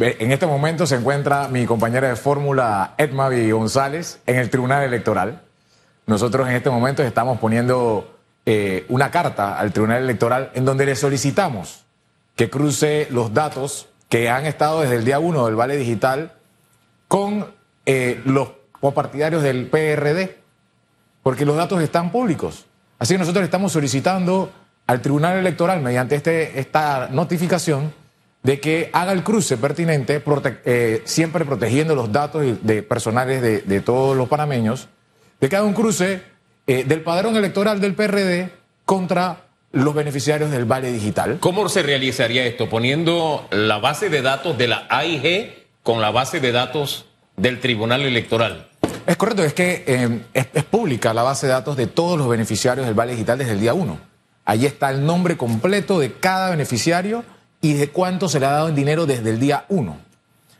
en este momento se encuentra mi compañera de fórmula Edmavi González en el Tribunal Electoral. Nosotros en este momento estamos poniendo eh, una carta al Tribunal Electoral en donde le solicitamos que cruce los datos que han estado desde el día 1 del Vale Digital con eh, los partidarios del PRD, porque los datos están públicos. Así que nosotros estamos solicitando al Tribunal Electoral, mediante este, esta notificación, de que haga el cruce pertinente, eh, siempre protegiendo los datos de personales de, todos los panameños, de que haga un cruce eh, del padrón electoral del PRD contra los beneficiarios del Vale Digital. ¿Cómo se realizaría esto? Poniendo la base de datos de la AIG con la base de datos del Tribunal Electoral. Es correcto, es que eh, es, pública la base de datos de todos los beneficiarios del Vale Digital desde el día 1. Allí está el nombre completo de cada beneficiario y de cuánto se le ha dado en dinero desde el día 1.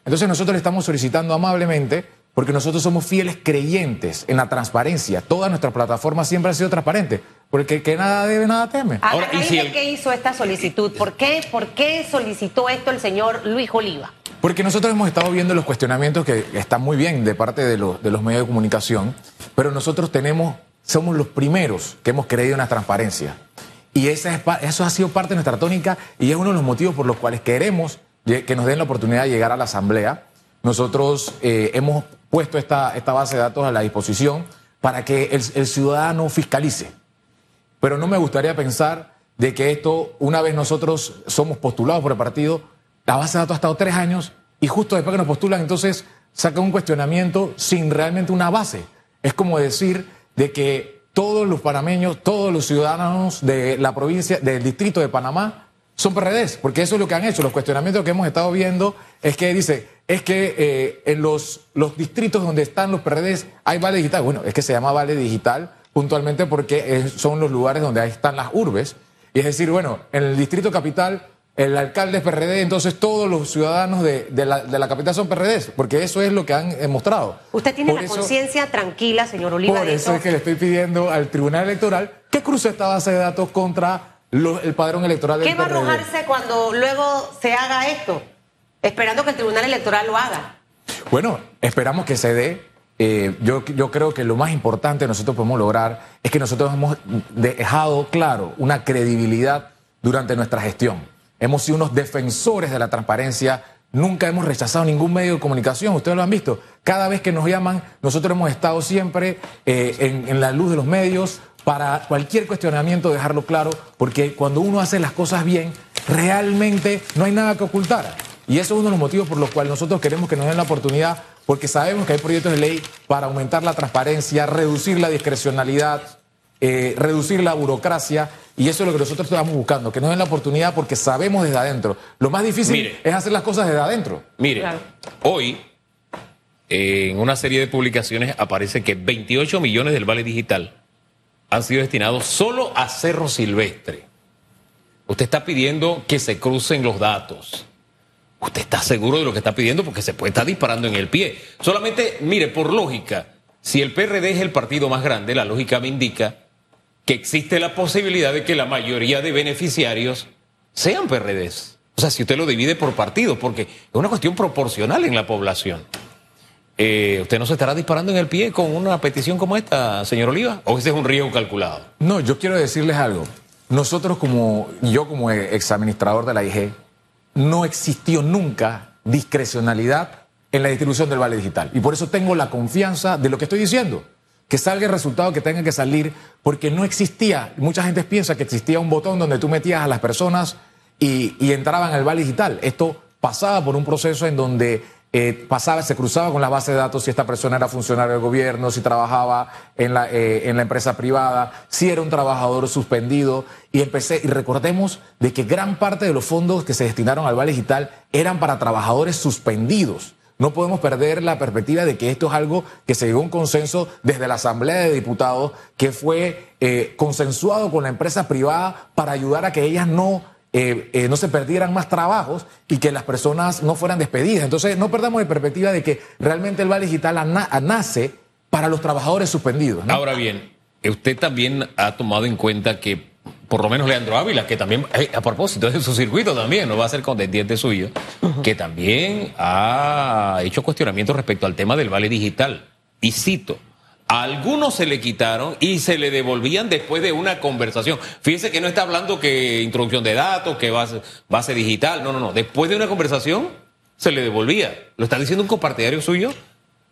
Entonces nosotros le estamos solicitando amablemente, porque nosotros somos fieles creyentes en la transparencia. Toda nuestra plataforma siempre ha sido transparente, porque que nada debe, nada teme. Ahora, ¿y si qué hizo esta solicitud? ¿Por qué, ¿Por qué solicitó esto el señor Luis Oliva? Porque nosotros hemos estado viendo los cuestionamientos que están muy bien de parte de, de los medios de comunicación, pero nosotros tenemos, somos los primeros que hemos creído en la transparencia. Y eso ha sido parte de nuestra tónica y es uno de los motivos por los cuales queremos que nos den la oportunidad de llegar a la Asamblea. Nosotros eh, hemos puesto esta, base de datos a la disposición para que el, ciudadano fiscalice. Pero no me gustaría pensar de que esto, una vez nosotros somos postulados por el partido, la base de datos ha estado tres años y justo después que nos postulan, entonces saca un cuestionamiento sin realmente una base. Es como decir de que todos los panameños, todos los ciudadanos de la provincia, del distrito de Panamá, son PRDs, porque eso es lo que han hecho. Los cuestionamientos que hemos estado viendo es que dice, es que eh, en los, los distritos donde están los PRDs hay vale digital. Bueno, es que se llama vale digital puntualmente porque son los lugares donde están las urbes. Y es decir, bueno, en el distrito capital el alcalde es PRD, entonces todos los ciudadanos de, la, capital son PRD, porque eso es lo que han demostrado. Usted tiene la conciencia tranquila, señor Oliva. Por eso es que le estoy pidiendo al Tribunal Electoral que cruce esta base de datos contra el padrón electoral del ¿Qué va a arrojarse cuando luego se haga esto? Esperando que el Tribunal Electoral lo haga. Bueno, esperamos que se dé. Eh, yo, yo creo que lo más importante que nosotros podemos lograr es que nosotros hemos dejado claro una credibilidad durante nuestra gestión hemos sido unos defensores de la transparencia, nunca hemos rechazado ningún medio de comunicación, ustedes lo han visto. Cada vez que nos llaman, nosotros hemos estado siempre eh, en, la luz de los medios para cualquier cuestionamiento dejarlo claro, porque cuando uno hace las cosas bien, realmente no hay nada que ocultar. Y eso es uno de los motivos por los cuales nosotros queremos que nos den la oportunidad, porque sabemos que hay proyectos de ley para aumentar la transparencia, reducir la discrecionalidad, eh, reducir la burocracia y eso es lo que nosotros estamos buscando, que nos den la oportunidad porque sabemos desde adentro. Lo más difícil es hacer las cosas desde adentro. Mire, hoy en una serie de publicaciones aparece que 28 millones del Vale Digital han sido destinados solo a Cerro Silvestre. Usted está pidiendo que se crucen los datos. ¿Usted está seguro de lo que está pidiendo? Porque se puede estar disparando en el pie. Solamente, mire, por lógica, si el PRD es el partido más grande, la lógica me indica que existe la posibilidad de que la mayoría de beneficiarios sean PRDs. O sea, si usted lo divide por partido, porque es una cuestión proporcional en la población. Eh, ¿Usted no se estará disparando en el pie con una petición como esta, señor Oliva? ¿O ese es un riesgo calculado? No, yo quiero decirles algo. Nosotros como, yo como ex administrador de la IG, no existió nunca discrecionalidad en la distribución del vale digital. Y por eso tengo la confianza de lo que estoy diciendo que salga el resultado que tenga que salir, porque no existía, mucha gente piensa que existía un botón donde tú metías a las personas y, entraban al Vale Digital. Esto pasaba por un proceso en donde eh, pasaba, se cruzaba con la base de datos si esta persona era funcionario del gobierno, si trabajaba en la, eh, en la empresa privada, si era un trabajador suspendido. Y empecé, y recordemos de que gran parte de los fondos que se destinaron al Vale Digital eran para trabajadores suspendidos. No podemos perder la perspectiva de que esto es algo que se llegó a un consenso desde la Asamblea de Diputados, que fue eh, consensuado con la empresa privada para ayudar a que ellas no, eh, eh, no se perdieran más trabajos y que las personas no fueran despedidas. Entonces, no perdamos de perspectiva de que realmente el Vale Digital nace para los trabajadores suspendidos. Ahora bien, usted también ha tomado en cuenta que por lo menos Leandro Ávila, que también, eh, a propósito de su circuito también, no va a ser contendiente suyo, que también ha hecho cuestionamientos respecto al tema del vale digital. Y cito, a algunos se le quitaron y se le devolvían después de una conversación. Fíjense que no está hablando que introducción de datos, que base, base digital, no, no, no. Después de una conversación se le devolvía. Lo está diciendo un compartidario suyo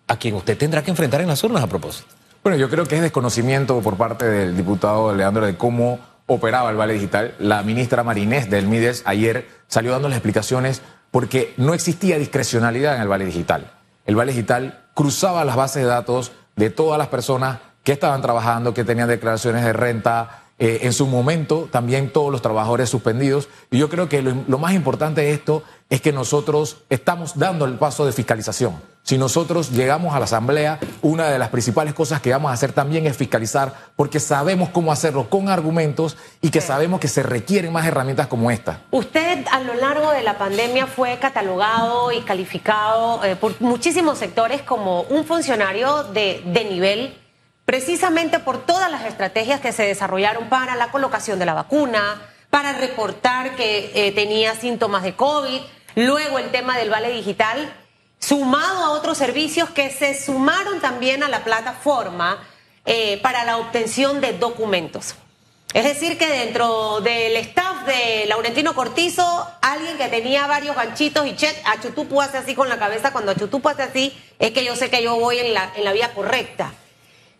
a quien usted tendrá que enfrentar en las urnas a propósito. Bueno, yo creo que es desconocimiento por parte del diputado Leandro de cómo operaba el Vale Digital. La ministra Marinés del MIDES ayer salió dando las explicaciones porque no existía discrecionalidad en el Vale Digital. El Vale Digital cruzaba las bases de datos de todas las personas que estaban trabajando, que tenían declaraciones de renta, eh, en su momento también todos los trabajadores suspendidos. Y yo creo que lo, más importante de esto es que nosotros estamos dando el paso de fiscalización. Si nosotros llegamos a la Asamblea, una de las principales cosas que vamos a hacer también es fiscalizar, porque sabemos cómo hacerlo con argumentos y que sabemos que se requieren más herramientas como esta. Usted a lo largo de la pandemia fue catalogado y calificado eh, por muchísimos sectores como un funcionario de, de nivel precisamente por todas las estrategias que se desarrollaron para la colocación de la vacuna, para reportar que eh, tenía síntomas de COVID, luego el tema del vale digital, sumado a otros servicios que se sumaron también a la plataforma eh, para la obtención de documentos. Es decir, que dentro del staff de Laurentino Cortizo, alguien que tenía varios ganchitos y chet, Achutupu hace así con la cabeza, cuando Achutupu hace así, es que yo sé que yo voy en la, en la vía correcta.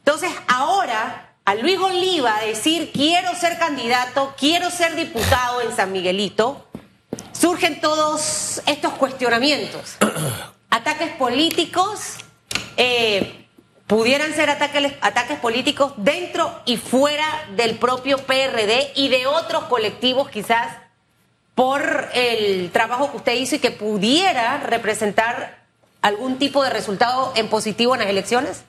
Entonces, ahora a Luis Oliva decir quiero ser candidato, quiero ser diputado en San Miguelito, surgen todos estos cuestionamientos. ataques políticos, eh, pudieran ser ataques, ataques políticos dentro y fuera del propio PRD y de otros colectivos quizás por el trabajo que usted hizo y que pudiera representar algún tipo de resultado en positivo en las elecciones?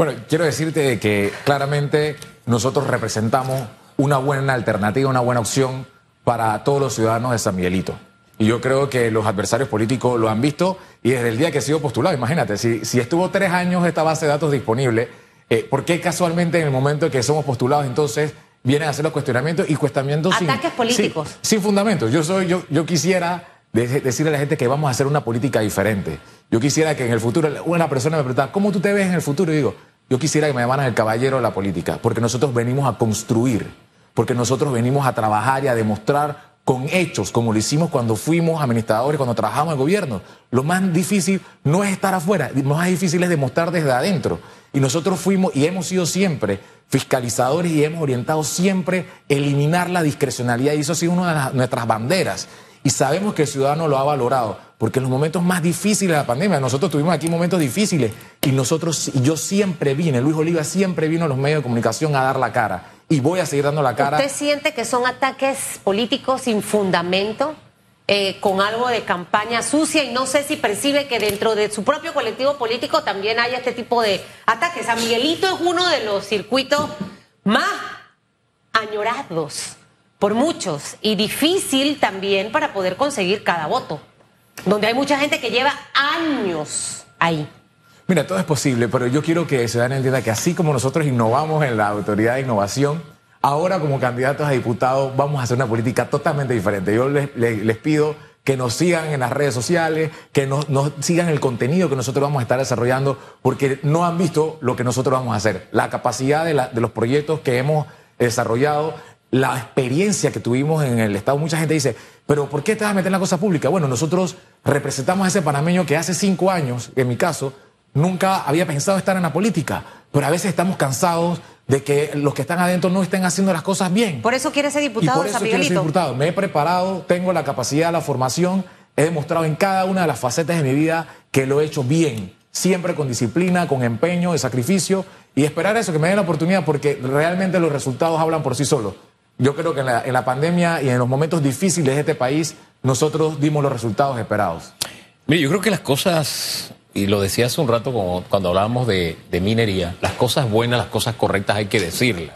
Bueno, quiero decirte que claramente nosotros representamos una buena alternativa, una buena opción para todos los ciudadanos de San Miguelito. Y yo creo que los adversarios políticos lo han visto y desde el día que he sido postulado, imagínate, si, si estuvo tres años esta base de datos disponible, eh, ¿por qué casualmente en el momento en que somos postulados entonces vienen a hacer los cuestionamientos y cuestionamientos Ataques políticos. Sin, fundamentos. Yo, soy, yo, yo quisiera decirle a la gente que vamos a hacer una política diferente. Yo quisiera que en el futuro una persona me preguntara, ¿cómo tú te ves en el futuro? Y digo, yo quisiera que me llamaran el caballero de la política, porque nosotros venimos a construir, porque nosotros venimos a trabajar y a demostrar con hechos, como lo hicimos cuando fuimos administradores, cuando trabajamos en el gobierno. Lo más difícil no es estar afuera, lo más difícil es demostrar desde adentro. Y nosotros fuimos y hemos sido siempre fiscalizadores y hemos orientado siempre eliminar la discrecionalidad y eso ha sido una de nuestras banderas y sabemos que el ciudadano lo ha valorado, porque en los momentos más difíciles de la pandemia, nosotros tuvimos aquí momentos difíciles y nosotros, yo siempre vine, Luis Oliva siempre vino a los medios de comunicación a dar la cara y voy a seguir dando la cara. ¿Usted siente que son ataques políticos sin fundamento? Eh, con algo de campaña sucia y no sé si percibe que dentro de su propio colectivo político también hay este tipo de ataques. San Miguelito es uno de los circuitos más añorados por muchos y difícil también para poder conseguir cada voto, donde hay mucha gente que lleva años ahí. Mira, todo es posible, pero yo quiero que den entienda que así como nosotros innovamos en la autoridad de innovación, ahora como candidatos a diputados vamos a hacer una política totalmente diferente. Yo les, pido que nos sigan en las redes sociales, que nos, sigan el contenido que nosotros vamos a estar desarrollando, porque no han visto lo que nosotros vamos a hacer, la capacidad de los proyectos que hemos desarrollado, la experiencia que tuvimos en el Estado. Mucha gente dice, pero ¿por qué te vas a meter en la cosa pública? Bueno, nosotros representamos a ese panameño que hace cinco años, en mi caso, nunca había pensado estar en la política, pero a veces estamos cansados de que los que están adentro no estén haciendo las cosas bien. Por eso quiere ser diputado y por eso quiero ser diputado. Me he preparado, tengo la capacidad, la formación, he demostrado en cada una de las facetas de mi vida que lo he hecho bien, siempre con disciplina, con empeño, de sacrificio y esperar eso, que me den la oportunidad porque realmente los resultados hablan por sí solos. Yo creo que en la, pandemia y en los momentos difíciles de este país, nosotros dimos los resultados esperados. Mire, yo creo que las cosas, y lo decía hace un rato cuando hablábamos de, minería, las cosas buenas, las cosas correctas hay que decirlas.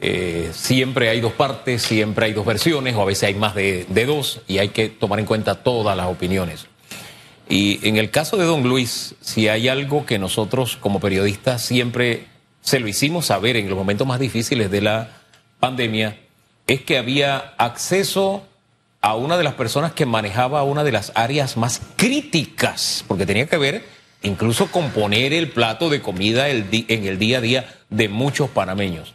Eh, siempre hay dos partes, siempre hay dos versiones, o a veces hay más de, de, dos, y hay que tomar en cuenta todas las opiniones. Y en el caso de don Luis, si hay algo que nosotros como periodistas siempre se lo hicimos saber en los momentos más difíciles de la pandemia es que había acceso a una de las personas que manejaba una de las áreas más críticas, porque tenía que ver incluso con poner el plato de comida en el día a día de muchos panameños.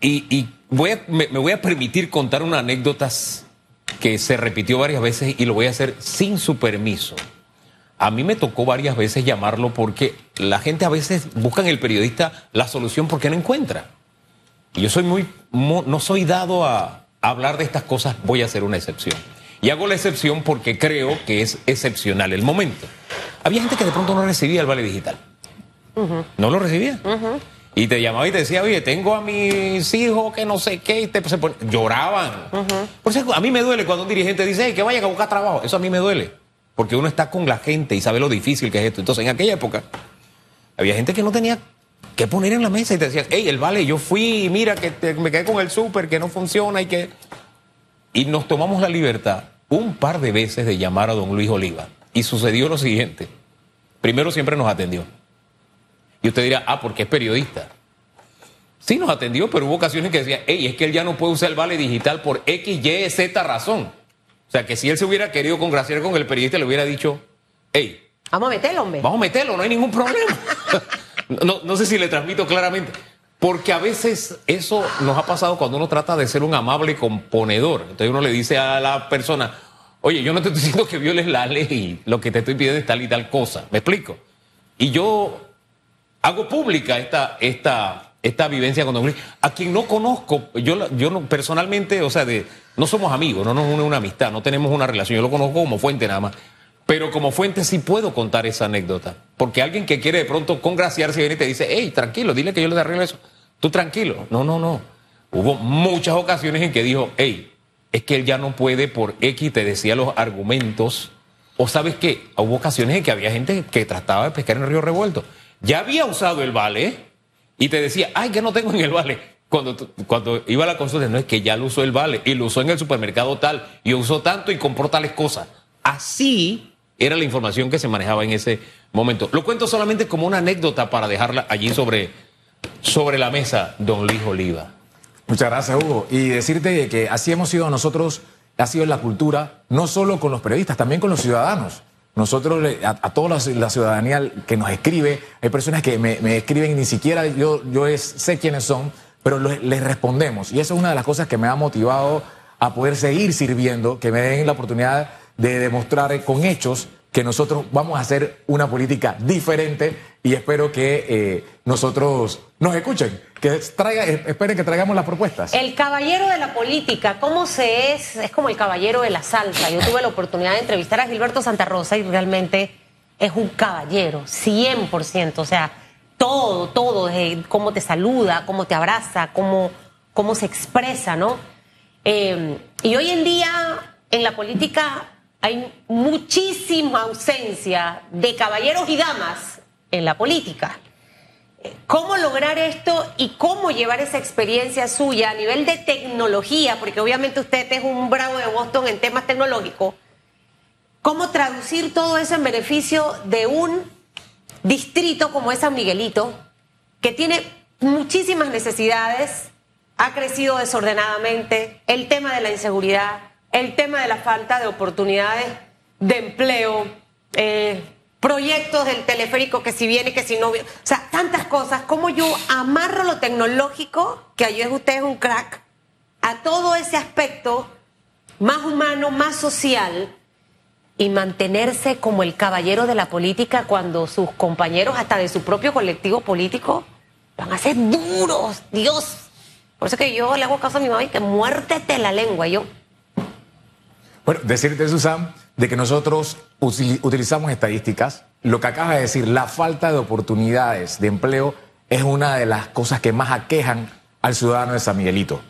Y, voy me, voy a permitir contar una anécdota que se repitió varias veces y lo voy a hacer sin su permiso. A mí me tocó varias veces llamarlo porque la gente a veces busca en el periodista la solución porque no encuentra. Y yo soy muy, no soy dado a hablar de estas cosas, voy a hacer una excepción. Y hago la excepción porque creo que es excepcional el momento. Había gente que de pronto no recibía el vale digital. No lo recibía. Y te llamaba y te decía, oye, tengo a mis hijos que no sé qué, y te, se lloraban. Por eso a mí me duele cuando un dirigente dice, que vayan a buscar trabajo. Eso a mí me duele. Porque uno está con la gente y sabe lo difícil que es esto. Entonces, en aquella época, había gente que no tenía que poner en la mesa y te decían, hey, el vale, yo fui, mira que me quedé con el súper, que no funciona y que... Y nos tomamos la libertad un par de veces de llamar a don Luis Oliva. Y sucedió lo siguiente. Primero siempre nos atendió. Y usted dirá, ah, porque es periodista. Sí, nos atendió, pero hubo ocasiones que decía, hey, es que él ya no puede usar el vale digital por X, Y, Z razón. O sea, que si él se hubiera querido congraciar con el periodista, le hubiera dicho, hey. Vamos a meterlo, hombre. Vamos a meterlo, no hay ningún problema. no, sé si le transmito claramente. Porque a veces eso nos ha pasado cuando uno trata de ser un amable componedor. Entonces uno le dice a la persona, oye, yo no te estoy diciendo que violes la ley, lo que te estoy pidiendo es tal y tal cosa. ¿Me explico? Y yo hago pública esta, esta, esta vivencia con. A quien no conozco, yo, yo no, personalmente, o sea, no somos amigos, no nos une una amistad, no tenemos una relación, yo lo conozco como fuente nada más. Pero como fuente sí puedo contar esa anécdota. Porque alguien que quiere de pronto congraciarse viene y te dice, hey, tranquilo, dile que yo le arreglo eso. Tú tranquilo. No, no, no. Hubo muchas ocasiones en que dijo, hey, es que él ya no puede por X, te decía los argumentos. O sabes qué, hubo ocasiones en que había gente que trataba de pescar en el río revuelto. Ya había usado el vale y te decía, ay, que no tengo en el vale. Cuando, cuando iba a la consulta, no es que ya lo usó el vale y lo usó en el supermercado tal y usó tanto y compró tales cosas. Así era la información que se manejaba en ese momento. Lo cuento solamente como una anécdota para dejarla allí sobre, sobre la mesa, don Luis Oliva. Muchas gracias, Hugo. Y decirte que así hemos sido nosotros, ha sido la cultura, no solo con los periodistas, también con los ciudadanos. Nosotros, a, toda la, ciudadanía que nos escribe, hay personas que me, escriben y ni siquiera yo, yo sé quiénes son, pero les respondemos. Y esa es una de las cosas que me ha motivado a poder seguir sirviendo, que me den la oportunidad de demostrar con hechos que nosotros vamos a hacer una política diferente y espero que eh, nosotros nos escuchen, que traiga, esperen que traigamos las propuestas. El caballero de la política, ¿cómo se es? Es como el caballero de la salsa. Yo tuve la oportunidad de entrevistar a Gilberto Santa Rosa y realmente es un caballero, 100%. O sea, todo, todo, cómo te saluda, cómo te abraza, cómo, cómo se expresa, ¿no? Eh, y hoy en día en la política hay muchísima ausencia de caballeros y damas en la política. ¿Cómo lograr esto y cómo llevar esa experiencia suya a nivel de tecnología? Porque obviamente usted es un bravo de Boston en temas tecnológicos. ¿Cómo traducir todo eso en beneficio de un distrito como es San Miguelito, que tiene muchísimas necesidades, ha crecido desordenadamente, el tema de la inseguridad, el tema de la falta de oportunidades de empleo, eh, proyectos del teleférico que si viene, que si no viene, o sea, tantas cosas, como yo amarro lo tecnológico, que ayer usted es un crack, a todo ese aspecto más humano, más social, y mantenerse como el caballero de la política cuando sus compañeros, hasta de su propio colectivo político, van a ser duros, Dios. Por eso que yo le hago caso a mi mamá y que muértete la lengua. yo, bueno, decirte, Susan, de que nosotros utilizamos estadísticas. Lo que acaba de decir, la falta de oportunidades de empleo es una de las cosas que más aquejan al ciudadano de San Miguelito.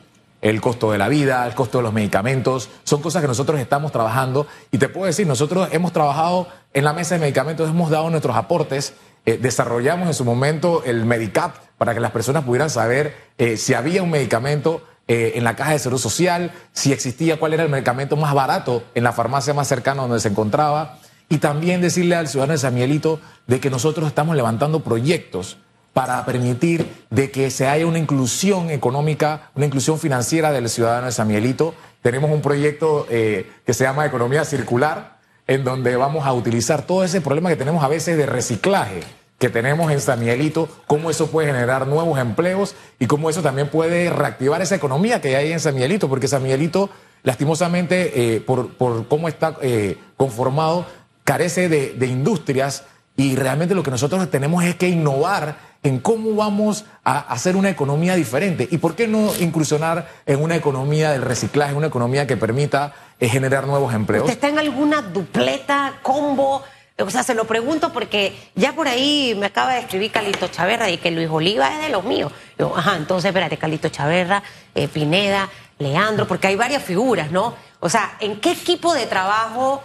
El costo de la vida, el costo de los medicamentos, son cosas que nosotros estamos trabajando. Y te puedo decir, nosotros hemos trabajado en la mesa de medicamentos, hemos dado nuestros aportes, eh, desarrollamos en su momento el Medicap para que las personas pudieran saber eh, si había un medicamento eh, en la caja de seguro social, si existía cuál era el medicamento más barato en la farmacia más cercana donde se encontraba. Y también decirle al ciudadano de San Miguelito de que nosotros estamos levantando proyectos para permitir de que se haya una inclusión económica, una inclusión financiera del ciudadano de San Miguelito. Tenemos un proyecto eh, que se llama Economía Circular, en donde vamos a utilizar todo ese problema que tenemos a veces de reciclaje que tenemos en San Miguelito, cómo eso puede generar nuevos empleos y cómo eso también puede reactivar esa economía que hay en San Miguelito, porque San Miguelito, lastimosamente, eh, por, por, cómo está eh, conformado, carece de, de industrias y realmente lo que nosotros tenemos es que innovar en cómo vamos a hacer una economía diferente. ¿Y por qué no incursionar en una economía del reciclaje, una economía que permita eh, generar nuevos empleos? ¿Usted está en alguna dupleta, combo? O sea, se lo pregunto porque ya por ahí me acaba de escribir Calito Chaverra y que Luis Oliva es de los míos. Yo, ajá, entonces espérate, Calito Chaverra, eh, Pineda, Leandro, porque hay varias figuras, ¿no? O sea, ¿en qué equipo de trabajo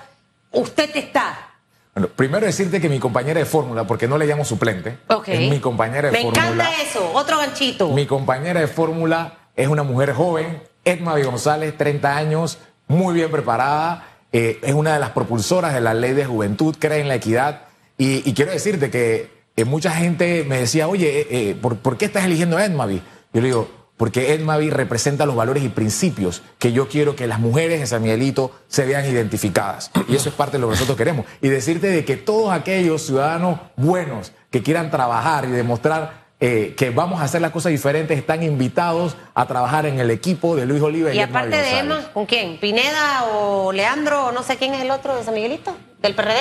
usted está? Bueno, primero decirte que mi compañera de fórmula, porque no le llamo suplente, okay. es mi compañera de fórmula. Me encanta eso, otro ganchito. Mi compañera de fórmula es una mujer joven, Edma González, 30 años, muy bien preparada, eh, es una de las propulsoras de la ley de juventud, cree en la equidad. Y, quiero decirte que eh, mucha gente me decía, oye, eh, ¿por, ¿por, qué estás eligiendo a Edmavi? Yo le digo, porque Edmavi representa los valores y principios que yo quiero que las mujeres en San Miguelito se vean identificadas. Y eso es parte de lo que nosotros queremos. Y decirte de que todos aquellos ciudadanos buenos que quieran trabajar y demostrar eh, que vamos a hacer las cosas diferentes están invitados a trabajar en el equipo de Luis Oliva y, y aparte de Emma, ¿con quién? ¿Pineda o Leandro o no sé quién es el otro de San Miguelito? ¿Del PRD?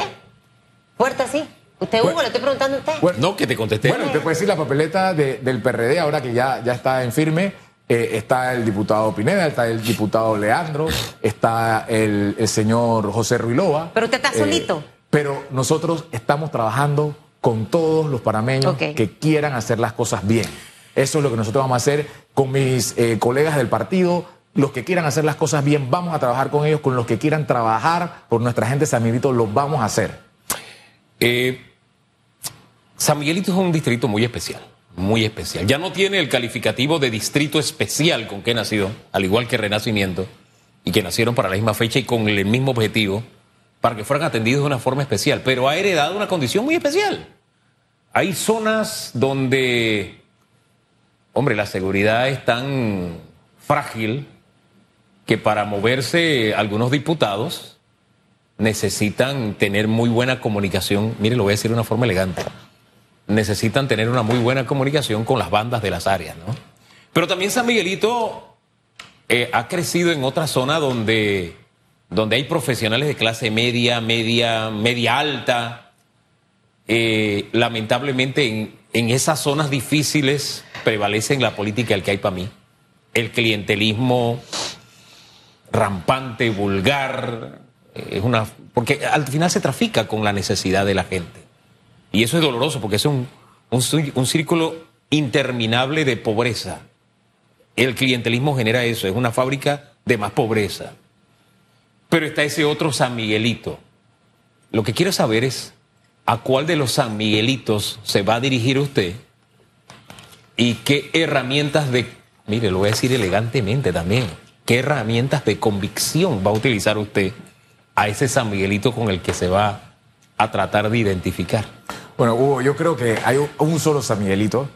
Fuerte así. Usted, Hugo, bueno, le estoy preguntando a usted. Bueno, no, que te contesté. Bueno, te puede decir la papeleta de, del PRD, ahora que ya, ya está en firme. Eh, está el diputado Pineda, está el diputado Leandro, está el, el señor José Ruilova. Pero usted está eh, solito. Pero nosotros estamos trabajando con todos los panameños okay. que quieran hacer las cosas bien. Eso es lo que nosotros vamos a hacer con mis eh, colegas del partido. Los que quieran hacer las cosas bien, vamos a trabajar con ellos. Con los que quieran trabajar por nuestra gente de San Miguelito, lo vamos a hacer. Eh, San Miguelito es un distrito muy especial, muy especial. Ya no tiene el calificativo de distrito especial con que nació, al igual que Renacimiento, y que nacieron para la misma fecha y con el mismo objetivo, para que fueran atendidos de una forma especial, pero ha heredado una condición muy especial. Hay zonas donde, hombre, la seguridad es tan frágil que para moverse algunos diputados necesitan tener muy buena comunicación. Mire, lo voy a decir de una forma elegante. Necesitan tener una muy buena comunicación con las bandas de las áreas, ¿no? Pero también San Miguelito eh, ha crecido en otra zona donde, donde hay profesionales de clase media, media, media alta. Eh, lamentablemente en, en, esas zonas difíciles prevalecen la política del que hay para mí. El clientelismo rampante, vulgar, es una porque al final se trafica con la necesidad de la gente. Y eso es doloroso porque es un, un, un, círculo interminable de pobreza. El clientelismo genera eso es una fábrica de más pobreza. Pero está ese otro San Miguelito. Lo que quiero saber es a cuál de los San Miguelitos se va a dirigir usted y qué herramientas de mire lo voy a decir elegantemente también qué herramientas de convicción va a utilizar usted a ese San Miguelito con el que se va a tratar de identificar? Bueno, Hugo, yo creo que hay un solo San Miguelito.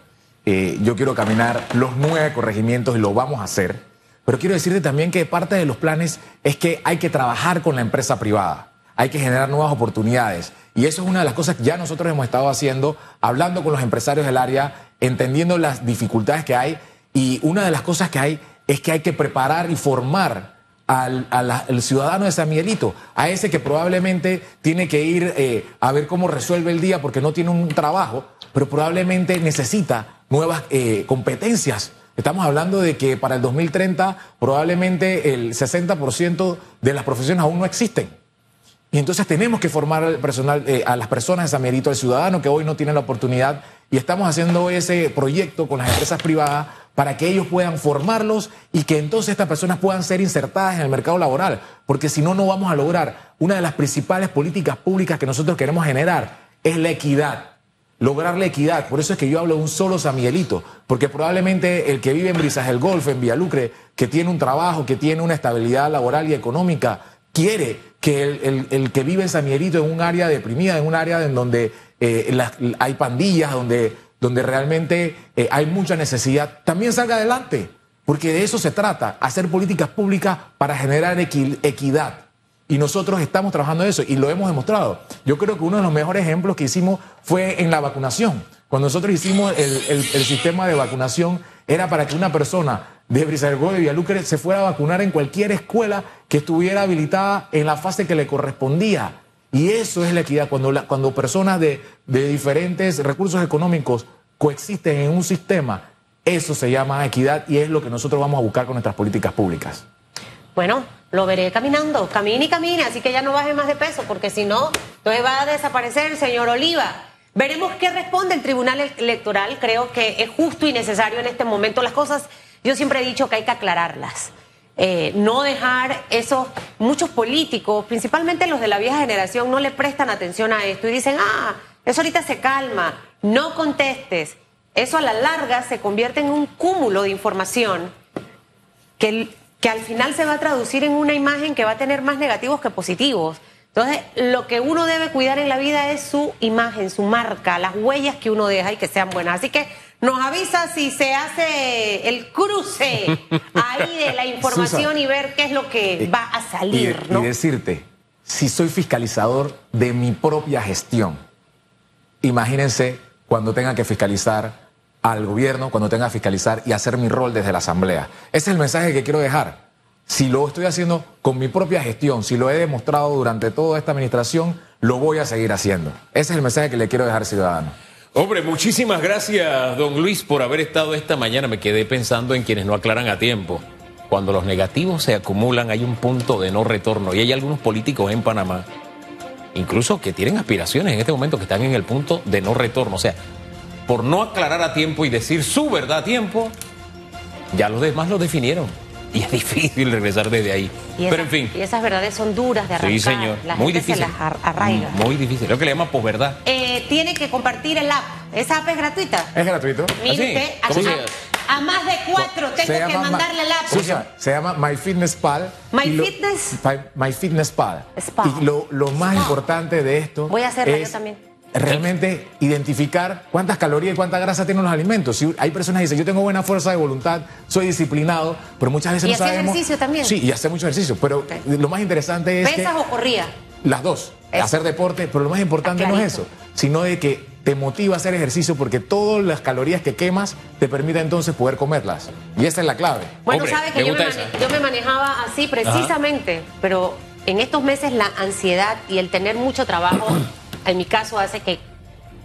Eh, yo quiero caminar los nueve corregimientos y lo vamos a hacer. Pero quiero decirte también que parte de los planes es que hay que trabajar con la empresa privada. Hay que generar nuevas oportunidades. Y eso es una de las cosas que ya nosotros hemos estado haciendo, hablando con los empresarios del área, entendiendo las dificultades que hay. Y una de las cosas que hay es que hay que preparar y formar al, ciudadano de San Miguelito, a ese que probablemente tiene que ir eh, a ver cómo resuelve el día porque no tiene un trabajo, pero probablemente necesita nuevas eh, competencias. Estamos hablando de que para el 2030 probablemente el 60% de las profesiones aún no existen. Y entonces tenemos que formar al personal, eh, a las personas de San Miguelito, al ciudadano que hoy no tiene la oportunidad, y estamos haciendo ese proyecto con las empresas privadas para que ellos puedan formarlos y que entonces estas personas puedan ser insertadas en el mercado laboral, porque si no, no vamos a lograr. Una de las principales políticas públicas que nosotros queremos generar es la equidad, lograr la equidad. Por eso es que yo hablo de un solo San Miguelito, porque probablemente el que vive en Brisas del Golfo, en Villalucre, que tiene un trabajo, que tiene una estabilidad laboral y económica, quiere que el, el, que vive en San Miguelito en un área deprimida, en un área en donde eh, hay pandillas, donde donde realmente eh, hay mucha necesidad, también salga adelante, porque de eso se trata, hacer políticas públicas para generar equi- equidad. Y nosotros estamos trabajando eso y lo hemos demostrado. Yo creo que uno de los mejores ejemplos que hicimos fue en la vacunación. Cuando nosotros hicimos el- el sistema de vacunación, era para que una persona de Brizalgó de Villalucre se fuera a vacunar en cualquier escuela que estuviera habilitada en la fase que le correspondía. Y eso es la equidad, cuando, cuando personas de, de diferentes recursos económicos coexisten en un sistema, eso se llama equidad y es lo que nosotros vamos a buscar con nuestras políticas públicas. Bueno, lo veré caminando, camine y camine, así que ya no baje más de peso, porque si no, entonces va a desaparecer el señor Oliva. Veremos qué responde el Tribunal Electoral. Creo que es justo y necesario en este momento. Las cosas, yo siempre he dicho que hay que aclararlas. Eh, no dejar esos, muchos políticos, principalmente los de la vieja generación, no le prestan atención a esto y dicen, ah, eso ahorita se calma, no contestes. Eso a la larga se convierte en un cúmulo de información que, que al final se va a traducir en una imagen que va a tener más negativos que positivos. Entonces, lo que uno debe cuidar en la vida es su imagen, su marca, las huellas que uno deja y que sean buenas. Así que nos avisa si se hace el cruce ahí de la información Susan. y ver qué es lo que va a Y, salir, y ¿no? decirte, si soy fiscalizador de mi propia gestión, imagínense cuando tenga que fiscalizar al gobierno, cuando tenga que fiscalizar y hacer mi rol desde la Asamblea. Ese es el mensaje que quiero dejar. Si lo estoy haciendo con mi propia gestión, si lo he demostrado durante toda esta administración, lo voy a seguir haciendo. Ese es el mensaje que le quiero dejar, ciudadano. Hombre, muchísimas gracias, don Luis, por haber estado esta mañana. Me quedé pensando en quienes no aclaran a tiempo. Cuando los negativos se acumulan, hay un punto de no retorno. Y hay algunos políticos en Panamá, incluso que tienen aspiraciones en este momento, que están en el punto de no retorno. O sea, por no aclarar a tiempo y decir su verdad a tiempo, ya los demás lo definieron. Y es difícil regresar desde ahí. Y Pero esas- en fin. Y esas verdades son duras de arrancar. Sí, señor. La Muy gente difícil. se las ar- arraiga. Muy difícil. Lo que le llaman posverdad. Eh, tiene que compartir el app. Esa app es gratuita. ¿Es gratuito? Mire sí? usted, a, más de cuatro tengo Se que mandarle el app. Susan, se llama My Fitness Pal. My Y lo- Fitness- Pa- My Fitness Pal. Spa. Y lo, lo más Spa. importante de esto Voy a hacerla yo es también. Realmente identificar cuántas calorías y cuánta grasa tienen los alimentos. Si hay personas que dicen, yo tengo buena fuerza de voluntad, soy disciplinado, pero muchas veces ¿Y no hace sabemos. ejercicio también? Sí, y hace mucho ejercicio. Pero lo más interesante es que ¿Pesas o corría? las dos. Eso. Hacer deporte, pero lo más importante no es eso, sino de que te motiva a hacer ejercicio porque todas las calorías que quemas te permiten entonces poder comerlas. Y esa es la clave. Bueno, Hombre, sabe que me yo me, yo me manejaba así precisamente, pero en estos meses la ansiedad y el tener mucho trabajo, en mi caso, hace que,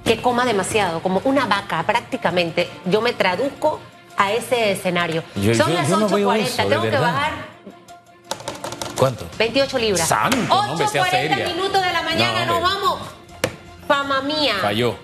que coma demasiado, como una vaca prácticamente. Yo me traduzco a ese escenario. Yo- Son yo- las yo no veo 8.40, eso, de tengo que bajar ¿Cuánto? 28 libras. Santo, no, hombre, sea 8.40 seria. minutos de la mañana, No, nos vamos. Fama mía. Falló.